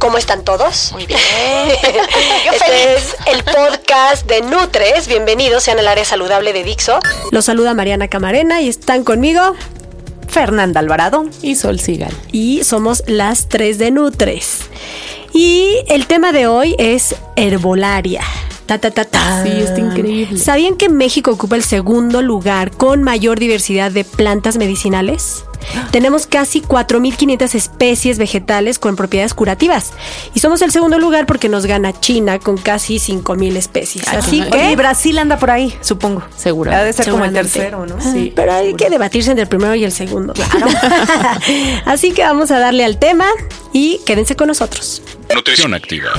¿Cómo están todos? Muy bien. Yo este es el podcast de Nutres. Bienvenidos sean al área saludable de Dixo. Los saluda Mariana Camarena y están conmigo Fernanda Alvarado y Sol Sigal. Y somos las tres de Nutres. Y el tema de hoy es herbolaria. Ta, ta, ta, ta. Sí, está increíble. ¿Sabían que México ocupa el segundo lugar con mayor diversidad de plantas medicinales? Tenemos casi 4.500 especies vegetales con propiedades curativas. Y somos el segundo lugar porque nos gana China con casi 5.000 especies. Así que... Y Brasil anda por ahí, supongo. Seguro. Ha de ser como el tercero, ¿no? Sí. Pero hay que debatirse entre el primero y el segundo. Claro. Así que vamos a darle al tema y quédense con nosotros. Nutrición activa.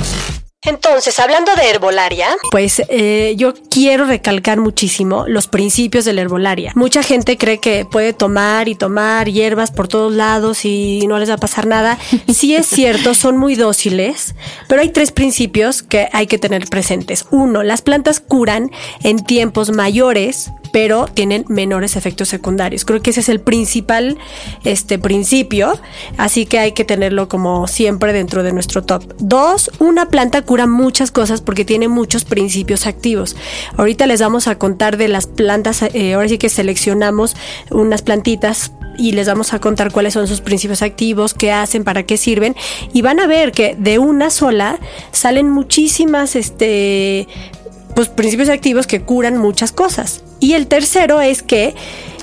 Entonces, hablando de herbolaria. Pues eh, yo quiero recalcar muchísimo los principios de la herbolaria. Mucha gente cree que puede tomar y tomar hierbas por todos lados y no les va a pasar nada. Sí es cierto, son muy dóciles, pero hay tres principios que hay que tener presentes. Uno, las plantas curan en tiempos mayores pero tienen menores efectos secundarios. Creo que ese es el principal este, principio, así que hay que tenerlo como siempre dentro de nuestro top. Dos, una planta cura muchas cosas porque tiene muchos principios activos. Ahorita les vamos a contar de las plantas, eh, ahora sí que seleccionamos unas plantitas y les vamos a contar cuáles son sus principios activos, qué hacen, para qué sirven y van a ver que de una sola salen muchísimas este pues principios activos que curan muchas cosas. Y el tercero es que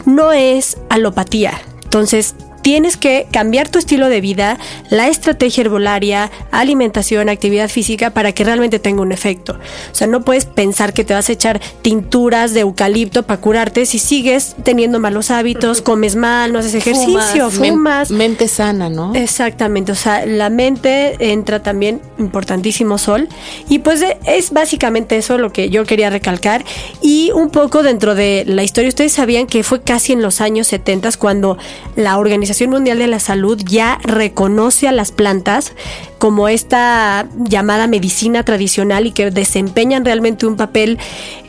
no es alopatía. Entonces, tienes que cambiar tu estilo de vida, la estrategia herbolaria, alimentación, actividad física para que realmente tenga un efecto. O sea, no puedes pensar que te vas a echar tinturas de eucalipto para curarte si sigues teniendo malos hábitos, comes mal, no haces ejercicio, fumas. mente sana, ¿no? Exactamente, o sea, la mente entra también importantísimo sol y pues es básicamente eso lo que yo quería recalcar y un poco dentro de la historia, ustedes sabían que fue casi en los años 70 cuando la organización Organización Mundial de la Salud ya reconoce a las plantas como esta llamada medicina tradicional y que desempeñan realmente un papel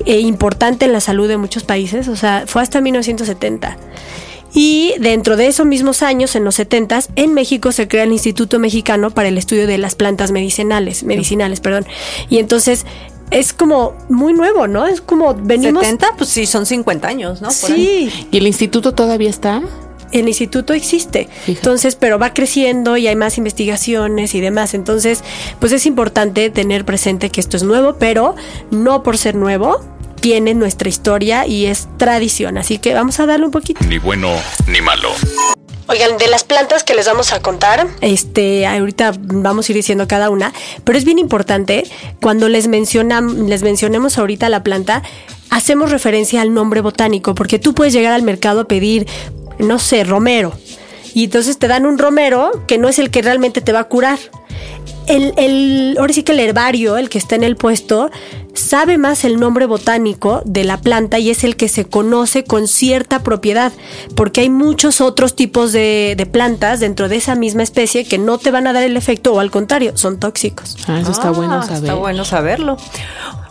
eh, importante en la salud de muchos países. O sea, fue hasta 1970. Y dentro de esos mismos años, en los 70, en México se crea el Instituto Mexicano para el Estudio de las Plantas Medicinales, medicinales, perdón. Y entonces es como muy nuevo, ¿no? Es como venimos... 70, pues sí, son 50 años, ¿no? sí. ¿Y el instituto todavía está? El instituto existe. Entonces, pero va creciendo y hay más investigaciones y demás. Entonces, pues es importante tener presente que esto es nuevo, pero no por ser nuevo tiene nuestra historia y es tradición. Así que vamos a darle un poquito. Ni bueno ni malo. Oigan, de las plantas que les vamos a contar. Este, ahorita vamos a ir diciendo cada una, pero es bien importante cuando les mencionam, les mencionemos ahorita la planta, hacemos referencia al nombre botánico, porque tú puedes llegar al mercado a pedir no sé, romero. Y entonces te dan un romero que no es el que realmente te va a curar. El, el, ahora sí que el herbario, el que está en el puesto, sabe más el nombre botánico de la planta y es el que se conoce con cierta propiedad, porque hay muchos otros tipos de, de plantas dentro de esa misma especie que no te van a dar el efecto o al contrario, son tóxicos. Ah, eso está Ah, bueno saber. Está bueno saberlo.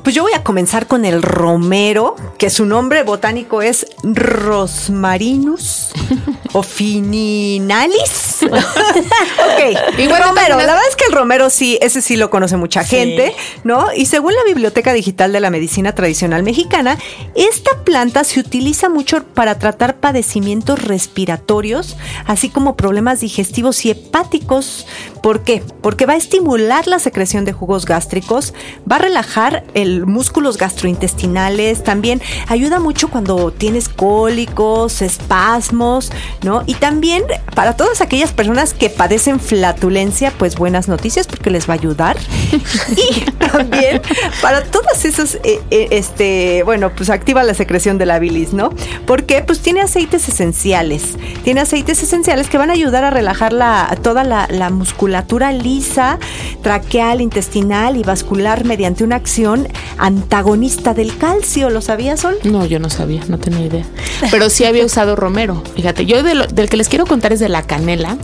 Pues yo voy a comenzar con el romero, que su nombre botánico es Rosmarinus officinalis. ok, Y bueno, romero. La verdad es que el romero sí, ese sí lo conoce mucha gente, ¿no? Y según la Biblioteca Digital de la Medicina Tradicional Mexicana, esta planta se utiliza mucho para tratar padecimientos respiratorios, así como problemas digestivos y hepáticos. ¿Por qué? Porque va a estimular la secreción de jugos gástricos, va a relajar el músculos gastrointestinales, también ayuda mucho cuando tienes cólicos, espasmos, ¿no? Y también para todas aquellas personas que padecen flatulencia, pues buenas noticias porque les va a ayudar. y también para todos esos, eh, eh, este, bueno, pues activa la secreción de la bilis, ¿no? Porque pues tiene aceites esenciales, tiene aceites esenciales que van a ayudar a relajar la, toda la, la musculatura lisa, traqueal, intestinal y vascular mediante una acción antagonista del calcio. ¿Lo sabías, Sol? No, yo no sabía, no tenía idea. Pero sí había usado romero. Fíjate, yo del que les quiero contar es de la canela.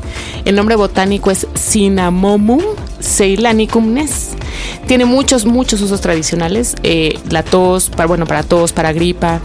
El nombre botánico es Cinnamomum ceylanicum nes. Tiene muchos, muchos usos tradicionales. Eh, la tos, para, bueno, para tos, para gripa,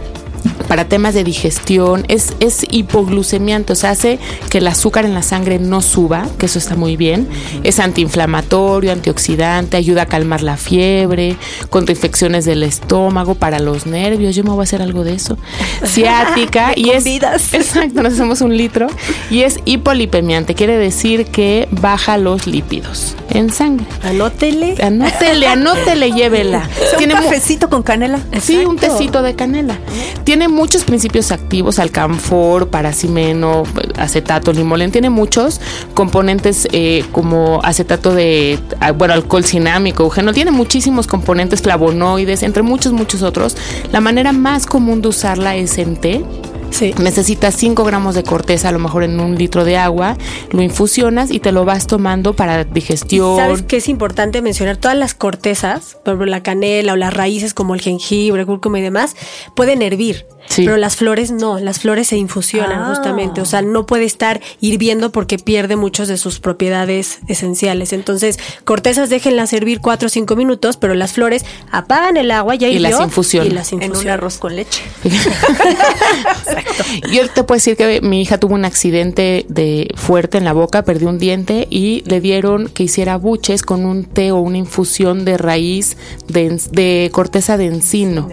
para temas de digestión, es, es hipoglucemiante, o sea, hace que el azúcar en la sangre no suba, que eso está muy bien. Es antiinflamatorio, antioxidante, ayuda a calmar la fiebre, contra infecciones del estómago, para los nervios. Yo me voy a hacer algo de eso. Ciática y es. Exacto, nos hacemos un litro. Y es hipolipemiante, quiere decir que baja los lípidos en sangre. Anótele. Anótele, anótele, llévela. ¿Tiene un cafecito con canela? Sí, un tecito de canela. Tiene muchos principios activos, alcanfor, paracimeno, acetato, limolen. Tiene muchos componentes eh, como acetato de, ah, bueno, alcohol cinámico, eugenol. Tiene muchísimos componentes flavonoides, entre muchos, muchos otros. La manera más común de usarla es en té Sí. Necesitas 5 gramos de corteza, a lo mejor en un litro de agua, lo infusionas y te lo vas tomando para digestión. ¿Sabes qué es importante mencionar? Todas las cortezas, por ejemplo la canela o las raíces como el jengibre, cúrcuma y demás, pueden hervir. Pero las flores no, las flores se infusionan ah. justamente, o sea, no puede estar hirviendo porque pierde muchas de sus propiedades esenciales. Entonces, cortezas déjenlas servir cuatro o cinco minutos, pero las flores apagan el agua ya y, las infusionan. Y las En un arroz con leche. Exacto. Yo te puedo decir que mi hija tuvo un accidente de fuerte en la boca, perdió un diente y le dieron que hiciera buches con un té o una infusión de raíz de, de corteza de encino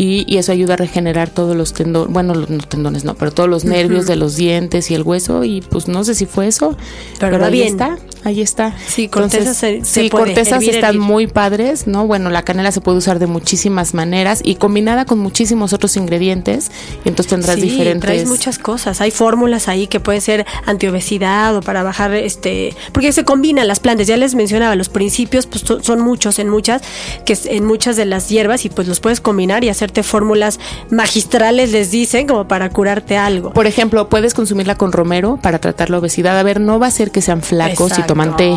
y, eso ayuda a regenerar todos los tendones, bueno, los, tendones no, pero todos los nervios de los dientes y el hueso y pues no sé si fue eso, pero, ahí está, ahí está. Sí, cortezas se, sí, cortezas están muy padres, ¿no? Bueno, la canela se puede usar de muchísimas maneras y combinada con muchísimos otros ingredientes, y entonces tendrás sí, diferentes. traes muchas cosas, hay fórmulas ahí que pueden ser antiobesidad o para bajar este, porque se combinan las plantas, ya les mencionaba, los principios pues son muchos en muchas, que en muchas de las hierbas y pues los puedes combinar y hacer fórmulas magistrales, les dicen, como para curarte algo. Por ejemplo, puedes consumirla con romero para tratar la obesidad. A ver, no va a ser que sean flacos y toman té,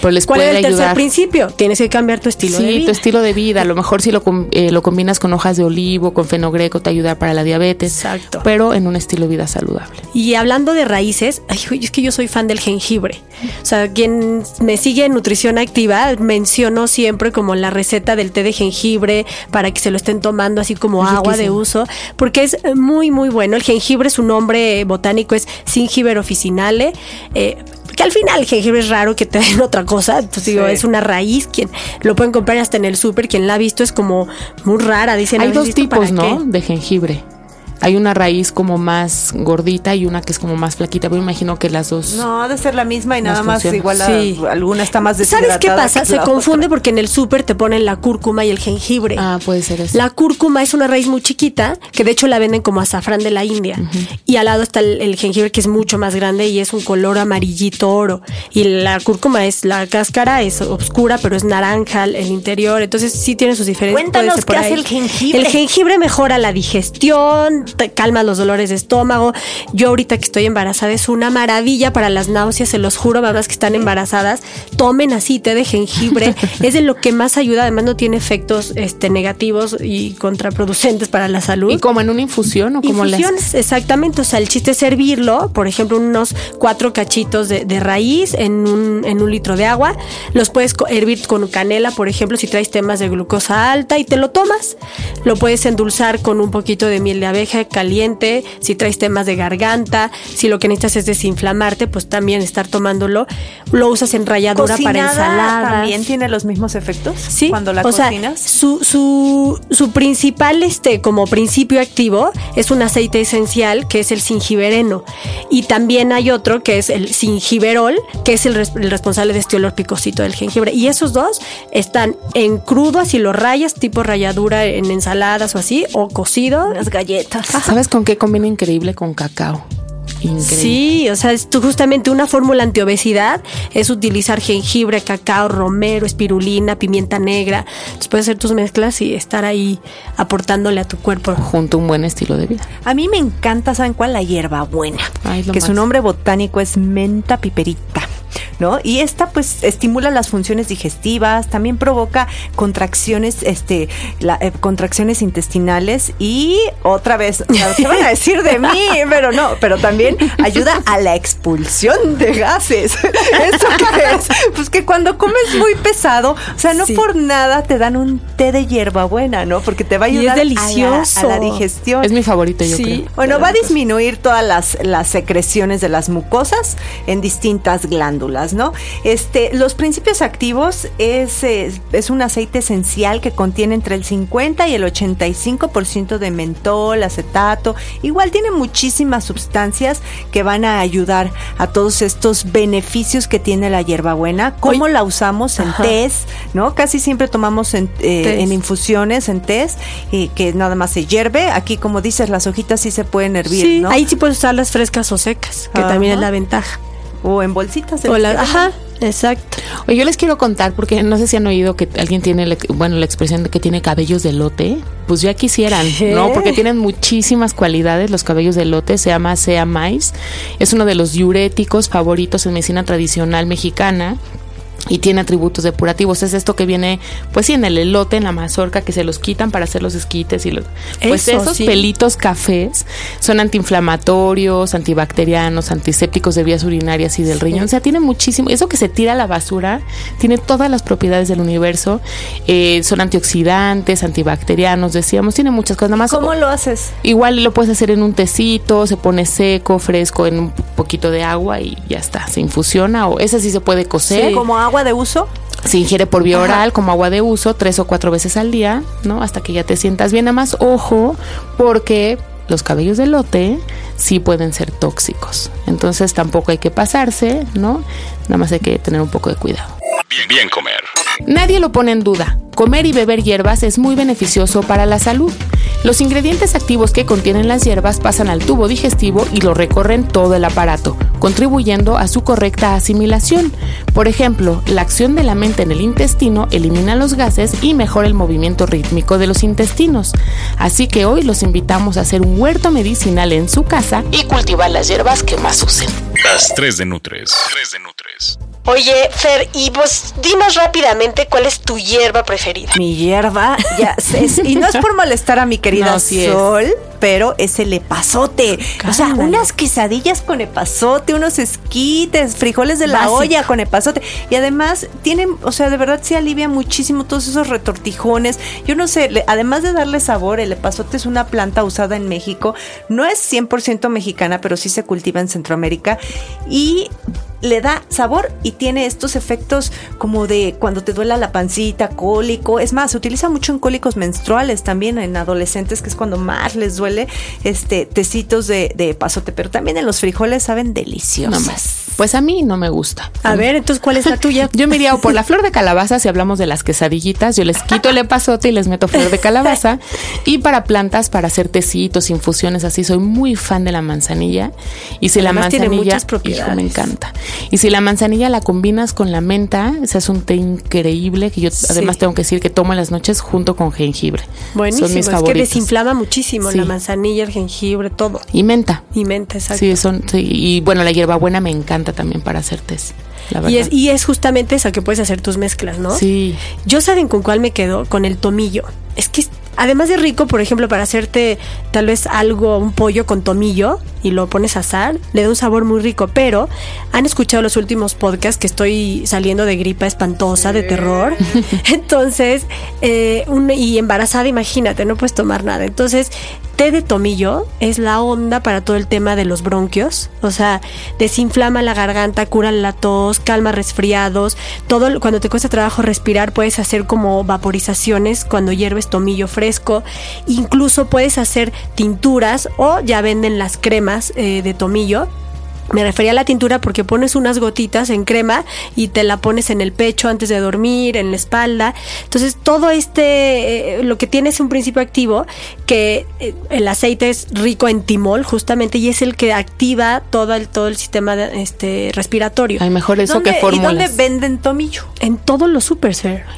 pero les ¿Cuál puede es el ayudar. tercer principio? Tienes que cambiar tu estilo de vida. Sí, tu estilo de vida. A lo mejor si lo, eh, lo combinas con hojas de olivo, con fenogreco, te ayuda para la diabetes. Exacto. Pero en un estilo de vida saludable. Y hablando de raíces, es que yo soy fan del jengibre. O sea, quien me sigue en nutrición activa menciono siempre como la receta del té de jengibre para que se lo estén tomando así como agua de uso, porque es muy, muy bueno. El jengibre, su nombre botánico es Singiber officinale. Eh, que al final el jengibre es raro que te den otra cosa, pues digo, es una raíz, quien lo pueden comprar hasta en el súper, quien la ha visto es como muy rara, dicen. Hay dos tipos, ¿no? De jengibre. Hay una raíz como más gordita y una que es como más flaquita. Pero imagino que las dos. No, ha de ser la misma y nada más igual alguna está más deshidratada. ¿Sabes qué pasa? Se confunde porque en el súper te ponen la cúrcuma y el jengibre. Ah, puede ser eso. La cúrcuma es una raíz muy chiquita que de hecho la venden como azafrán de la India. Y al lado está el, jengibre que es mucho más grande y es un color amarillito oro. Y la cúrcuma es, la cáscara es oscura, pero es naranja el interior. Entonces sí tiene sus diferencias. Cuéntanos qué hace el jengibre. El jengibre mejora la digestión, calma los dolores de estómago. Yo ahorita que estoy embarazada es una maravilla para las náuseas, se los juro, mamás que están embarazadas, tomen así té de jengibre, es de lo que más ayuda, además no tiene efectos este, negativos y contraproducentes para la salud. ¿Y como en una infusión o como Infusiones, exactamente, o sea, el chiste es servirlo, por ejemplo, unos cuatro cachitos de, raíz en un, en un litro de agua, los puedes hervir con canela, por ejemplo, si traes temas de glucosa alta y te lo tomas. Lo puedes endulzar con un poquito de miel de abeja caliente, si traes temas de garganta, si lo que necesitas es desinflamarte, pues también estar tomándolo. Lo usas en ralladura para ensaladas. ¿También tiene los mismos efectos? Sí. Cuando la o sea, cocinas. su, su, su principal, este, como principio activo, es un aceite esencial que es el gingibereno. Y también hay otro que es el gingiberol, que es el, res- el responsable de este olor picosito del jengibre. Y esos dos están en crudo, así lo rayas, tipo ralladura en ensaladas o así, o cocido. Las galletas. ¿Sabes con qué combina increíble? Con cacao. Increíble. Sí, o sea, es tu- justamente una fórmula antiobesidad es utilizar jengibre, cacao, romero, espirulina, pimienta negra. Entonces puedes hacer tus mezclas y estar ahí aportándole a tu cuerpo. Junto a un buen estilo de vida. A mí me encanta, ¿saben cuál? La hierbabuena. Ay, lo que su más. nombre botánico es menta piperita. ¿No? Y esta pues estimula las funciones digestivas, también provoca contracciones, este, la- eh, contracciones intestinales y otra vez, ¿qué van a decir de mí? Pero no, pero también ayuda a la expulsión de gases. ¿Eso qué es? Pues que cuando comes muy pesado, o sea, no Sí. por nada te dan un té de hierbabuena, ¿no? Porque te va a Y es ayudar a la- delicioso. a la digestión. Es mi favorito, yo Sí. creo. Bueno, va a disminuir todas las, las secreciones de las mucosas en distintas glándulas, ¿no? Este, los principios activos es, eh, es un aceite esencial que contiene entre el 50 y el 85% de mentol, acetato. Igual tiene muchísimas sustancias que van a ayudar a todos estos beneficios que tiene la hierbabuena. ¿Cómo la usamos en tés? ¿No? Casi siempre tomamos en, eh, en infusiones, en tés, y que nada más se hierve. Aquí, como dices, las hojitas sí se pueden hervir, Sí, ¿no? ahí sí puedes usarlas frescas o secas, que Ajá. también es la ventaja. O en bolsitas. de O la- ajá, exacto. Oye, yo les quiero contar, porque no sé si han oído que alguien tiene, la- bueno, la expresión de que tiene cabellos de lote. Pues ya quisieran, ¿no? Porque tienen muchísimas cualidades los cabellos de lote. Se llama Sea Mais. Es uno de los diuréticos favoritos en medicina tradicional mexicana. Y tiene atributos depurativos. Es esto que viene, pues sí, en el elote, en la mazorca, que se los quitan para hacer los esquites y los. Pues Eso, esos sí. pelitos cafés son antiinflamatorios, antibacterianos, antisépticos de vías urinarias y del riñón. O sea, tiene muchísimo. Eso que se tira a la basura tiene todas las propiedades del universo. Eh, son antioxidantes, antibacterianos, decíamos. Tiene muchas cosas. Nada más. ¿Cómo lo haces? Igual lo puedes hacer en un tecito, se pone seco, fresco, en un poquito de agua y ya está. Se infusiona o ese sí se puede cocer. ¿Como agua de uso? Se ingiere por vía oral como agua de uso tres o cuatro veces al día, ¿no? Hasta que ya te sientas bien. Nada más ojo, porque los cabellos de lote sí pueden ser tóxicos. Entonces tampoco hay que pasarse, ¿no? Nada más hay que tener un poco de cuidado. Bien, bien comer. Nadie lo pone en duda. Comer y beber hierbas es muy beneficioso para la salud. Los ingredientes activos que contienen las hierbas pasan al tubo digestivo y lo recorren todo el aparato, contribuyendo a su correcta asimilación. Por ejemplo, la acción de la mente en el intestino elimina los gases y mejora el movimiento rítmico de los intestinos. Así que hoy los invitamos a hacer un huerto medicinal en su casa y cultivar las hierbas que más usen. Las 3 de Nutres. 3 de Nutres. Oye, Fer, y pues dinos rápidamente cuál es tu hierba preferida. Mi hierba, ya es- y no es por molestar a mi querida No, sí es. Sol, pero es el epazote. O sea, unas quesadillas con epazote, unos esquites, frijoles de la Básico. olla con epazote. Y además tienen, o sea, de verdad se alivia muchísimo todos esos retortijones. Yo no sé, le- además de darle sabor, el epazote es una planta usada en México. No es 100% mexicana, pero sí se cultiva en Centroamérica. Y le da sabor y tiene estos efectos como de cuando te duela la pancita, cólico. Es más, se utiliza mucho en cólicos menstruales también en adolescentes, que es cuando más les duele este tecitos de, de pasote, pero también en los frijoles saben No deliciosos. más. Pues a mí no me gusta. A ver, entonces, ¿cuál es la tuya? Yo me iría o por la flor de calabaza, si hablamos de las quesadillitas, yo les quito el epazote y les meto flor de calabaza. Y para plantas, para hacer tecitos, infusiones, así, soy muy fan de la manzanilla. Y si Además, la tiene manzanilla, muchas hijo, me encanta. Y si la manzanilla la combinas con la menta, ese es un té increíble que yo además tengo que decir que tomo en las noches junto con jengibre. Buenísimo, Son mis es que desinflama muchísimo Sí. la manzanilla, el jengibre, todo. Y menta. Y menta, exacto. Sí, son, sí, y bueno, la hierbabuena me encanta también para hacer tés. La verdad. y, es, y es justamente eso que puedes hacer tus mezclas, ¿no? Sí. Yo saben con cuál me quedo, con el tomillo. Es que además de rico, por ejemplo, para hacerte tal vez algo, un pollo con tomillo y lo pones a asar, le da un sabor muy rico. Pero han escuchado los últimos podcasts que estoy saliendo de gripa espantosa, de terror. Entonces, eh, y embarazada, imagínate, no puedes tomar nada. Entonces, té de tomillo es la onda para todo el tema de los bronquios, o sea, desinflama la garganta, cura la tos, calma resfriados, todo cuando te cuesta trabajo respirar puedes hacer como vaporizaciones cuando hierves tomillo fresco, incluso puedes hacer tinturas o ya venden las cremas eh, de tomillo me refería a la tintura porque pones unas gotitas en crema y te la pones en el pecho antes de dormir, en la espalda. Entonces, todo este, eh, lo que tiene es un principio activo que eh, el aceite es rico en timol justamente y es el que activa todo el, todo el sistema este, respiratorio. Hay mejor eso que fórmulas. ¿Y dónde venden tomillo? En todos los super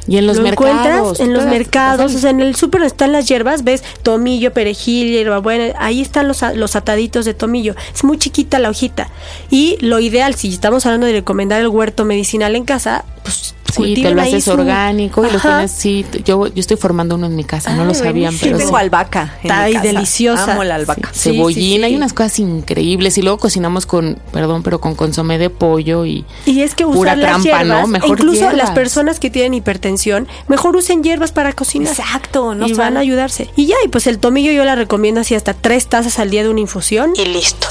Y en los mercados. en los mercados. O sea, en el super están las hierbas, ves tomillo, perejil, hierbabuena. Ahí están los, los ataditos de tomillo. Es muy chiquita la hojita. Y lo ideal, si estamos hablando de recomendar el huerto medicinal en casa, pues Sí, te lo haces orgánico y lo pones, sí, yo, yo estoy formando uno en mi casa, no lo sabían, pero tengo albahaca. Está deliciosa. Amo la albahaca. Cebollín, hay unas cosas increíbles y luego cocinamos con, perdón, pero con consomé de pollo y Y es que pura trampa, ¿no? Mejor incluso las personas que tienen hipertensión, mejor usen hierbas para cocinar. Exacto, no y van a ayudarse. Y ya, y pues el tomillo yo la recomiendo así hasta tres tazas al día de una infusión y listo.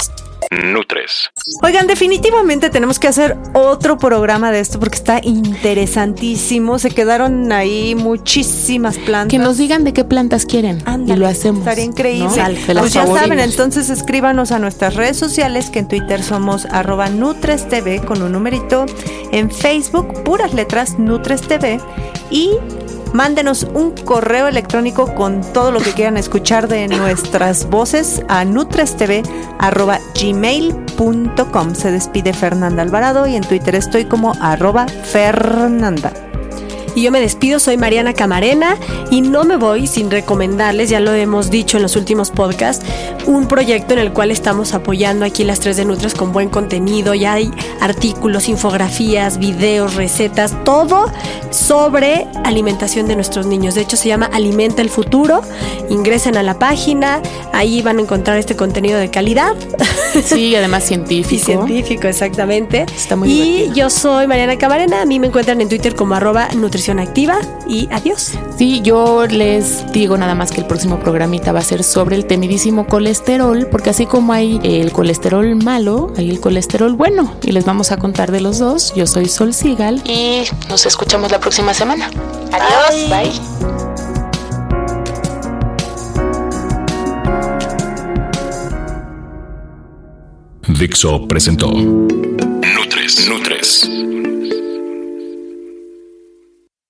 Nutres. Oigan, definitivamente tenemos que hacer otro programa de esto porque está interesantísimo. Se quedaron ahí muchísimas plantas. Que nos digan de qué plantas quieren y lo hacemos. Estaría increíble. Pues ya saben, entonces escríbanos a nuestras redes sociales, que en Twitter somos arroba NutresTV con un numerito. En Facebook, puras letras NutresTV. Y Mándenos un correo electrónico con todo lo que quieran escuchar de nuestras voces a nutrestv.gmail.com. Se despide Fernanda Alvarado y en Twitter estoy como arroba Fernanda. Y yo me despido, soy Mariana Camarena y no me voy sin recomendarles, ya lo hemos dicho en los últimos podcasts, un proyecto en el cual estamos apoyando aquí las 3 de Nutres con buen contenido. Ya hay artículos, infografías, videos, recetas, todo sobre alimentación de nuestros niños. De hecho, se llama Alimenta el Futuro. Ingresen a la página, ahí van a encontrar este contenido de calidad. Sí, además científico. Y científico, exactamente. Está muy Y yo soy Mariana Camarena, a mí me encuentran en Twitter como arroba nutrición activa y adiós. Sí, yo les digo nada más que el próximo programita va a ser sobre el temidísimo colesterol, porque así como hay el colesterol malo, hay el colesterol bueno y les vamos a contar de los dos. Yo soy Sol Sigal y nos escuchamos la próxima semana. Adiós. Bye. Dixo presentó Nutres. Nutres.